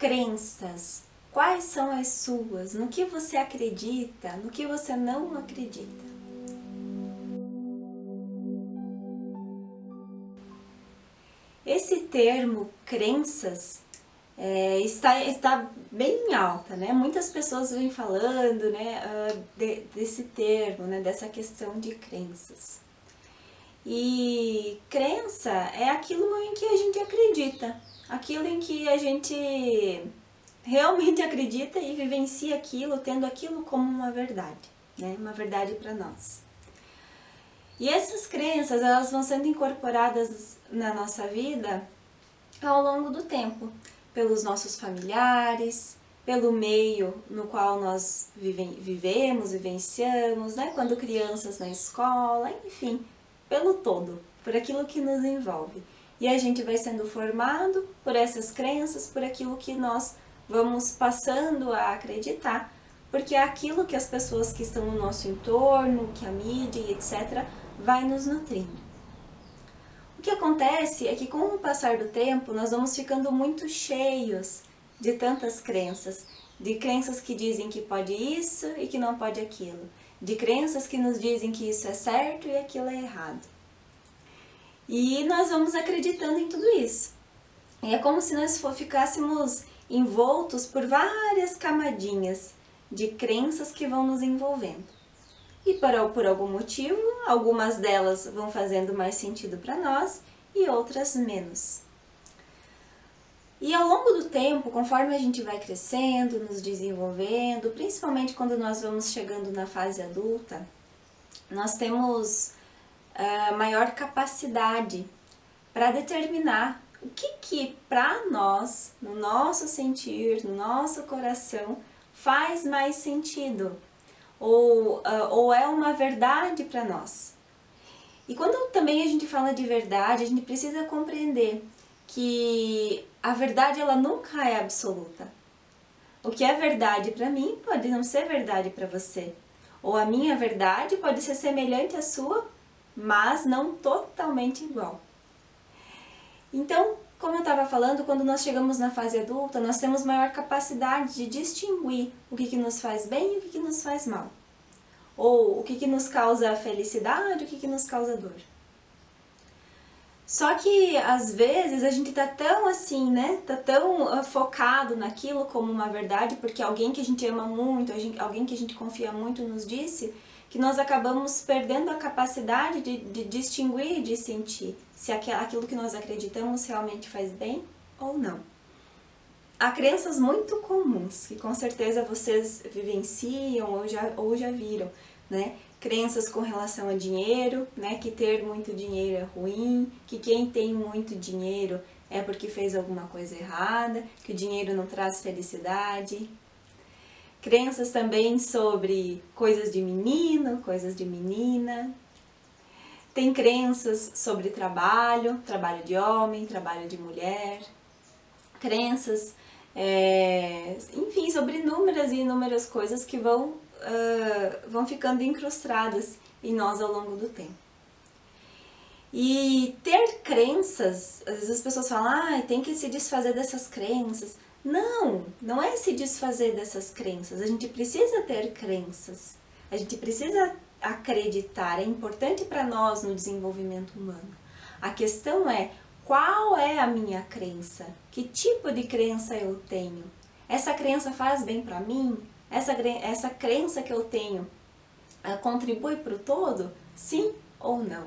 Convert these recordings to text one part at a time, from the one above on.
crenças. Quais são as suas? No que você acredita? No que você não acredita? Esse termo crenças é, está, está bem alta, né? Muitas pessoas vêm falando né, uh, de, desse termo, né, dessa questão de crenças. E crença é aquilo em que a gente acredita, aquilo em que a gente realmente acredita e vivencia aquilo, tendo aquilo como uma verdade, né? uma verdade para nós. E essas crenças, elas vão sendo incorporadas na nossa vida ao longo do tempo, pelos nossos familiares, pelo meio no qual nós vive, vivemos, vivenciamos, né? quando crianças na escola, enfim, pelo todo, por aquilo que nos envolve. E a gente vai sendo formado por essas crenças, por aquilo que nós vamos passando a acreditar, porque é aquilo que as pessoas que estão no nosso entorno, que a mídia etc., vai nos nutrindo. O que acontece é que com o passar do tempo nós vamos ficando muito cheios de tantas crenças, de crenças que dizem que pode isso e que não pode aquilo, de crenças que nos dizem que isso é certo e aquilo é errado. E nós vamos acreditando em tudo isso. E é como se nós ficássemos envoltos por várias camadinhas de crenças que vão nos envolvendo. E por, por algum motivo, algumas delas vão fazendo mais sentido para nós e outras menos. E ao longo do tempo, conforme a gente vai crescendo, nos desenvolvendo, principalmente quando nós vamos chegando na fase adulta, nós temos maior capacidade para determinar o que que para nós, no nosso sentir, no nosso coração, faz mais sentido ou, uh, ou é uma verdade para nós. E quando também a gente fala de verdade, a gente precisa compreender que a verdade ela nunca é absoluta. O que é verdade para mim pode não ser verdade para você. Ou a minha verdade pode ser semelhante à sua, mas não totalmente igual. Então, como eu estava falando, quando nós chegamos na fase adulta, nós temos maior capacidade de distinguir o que, que nos faz bem e o que, que nos faz mal. Ou o que, que nos causa felicidade o que, que nos causa dor. Só que às vezes a gente tá tão assim, né? Tá tão uh, focado naquilo como uma verdade, porque alguém que a gente ama muito, alguém que a gente confia muito nos disse, que nós acabamos perdendo a capacidade de, de distinguir e de sentir se aquilo que nós acreditamos realmente faz bem ou não. Há crenças muito comuns que com certeza vocês vivenciam ou já, ou já viram, né? crenças com relação a dinheiro, né, que ter muito dinheiro é ruim, que quem tem muito dinheiro é porque fez alguma coisa errada, que o dinheiro não traz felicidade. Crenças também sobre coisas de menino, coisas de menina. Tem crenças sobre trabalho, trabalho de homem, trabalho de mulher. Crenças, é, enfim, sobre inúmeras e inúmeras coisas que vão uh, vão ficando incrustadas em nós ao longo do tempo. E ter crenças, às vezes as pessoas falam, ah, tem que se desfazer dessas crenças. Não, não é se desfazer dessas crenças, a gente precisa ter crenças, a gente precisa acreditar, é importante para nós no desenvolvimento humano. A questão é, qual é a minha crença? Que tipo de crença eu tenho? Essa crença faz bem para mim? essa, essa crença que eu tenho contribui para o todo? Sim ou não?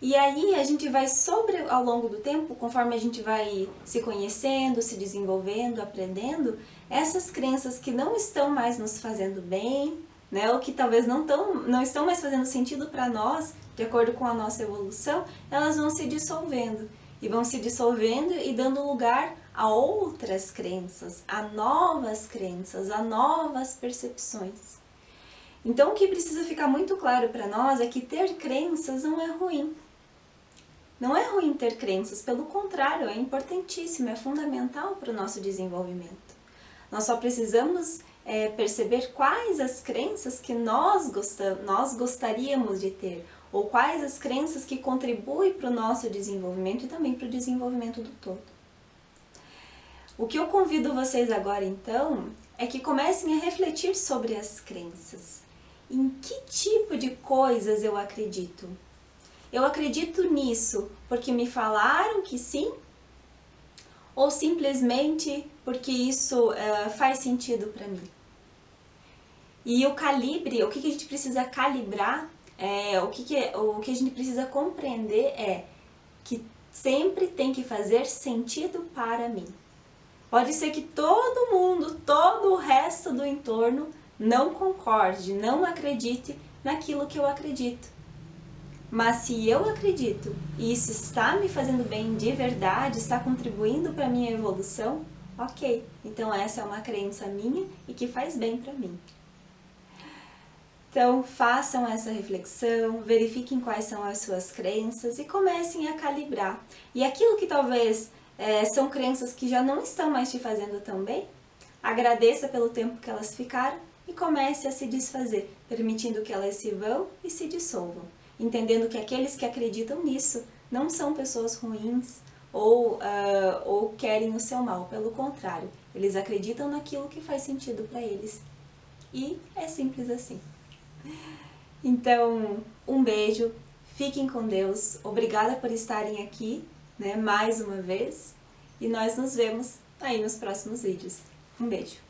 E aí a gente vai sobre ao longo do tempo, conforme a gente vai se conhecendo, se desenvolvendo, aprendendo, essas crenças que não estão mais nos fazendo bem, né, ou que talvez não, tão, não estão mais fazendo sentido para nós, de acordo com a nossa evolução, elas vão se dissolvendo. E vão se dissolvendo e dando lugar a outras crenças, a novas crenças, a novas percepções. Então, o que precisa ficar muito claro para nós é que ter crenças não é ruim. Não é ruim ter crenças, pelo contrário, é importantíssimo, é fundamental para o nosso desenvolvimento. Nós só precisamos é, perceber quais as crenças que nós, gostamos, nós gostaríamos de ter, ou quais as crenças que contribuem para o nosso desenvolvimento e também para o desenvolvimento do todo. O que eu convido vocês agora então é que comecem a refletir sobre as crenças. Em que tipo de coisas eu acredito? Eu acredito nisso porque me falaram que sim? Ou simplesmente porque isso uh, faz sentido para mim? E o calibre, o que, que a gente precisa calibrar, é, o, que, que, o que a gente precisa compreender é que sempre tem que fazer sentido para mim. Pode ser que todo mundo, todo o resto do entorno não concorde, não acredite naquilo que eu acredito. Mas se eu acredito e isso está me fazendo bem de verdade, está contribuindo para a minha evolução, ok. Então essa é uma crença minha e que faz bem para mim. Então façam essa reflexão, verifiquem quais são as suas crenças e comecem a calibrar. E aquilo que talvez é, são crenças que já não estão mais te fazendo tão bem, agradeça pelo tempo que elas ficaram e comece a se desfazer, permitindo que elas se vão e se dissolvam, entendendo que aqueles que acreditam nisso não são pessoas ruins ou, uh, ou querem o seu mal, pelo contrário, eles acreditam naquilo que faz sentido para eles. E é simples assim. Então, um beijo, fiquem com Deus, obrigada por estarem aqui né, mais uma vez. E nós nos vemos aí nos próximos vídeos. Um beijo!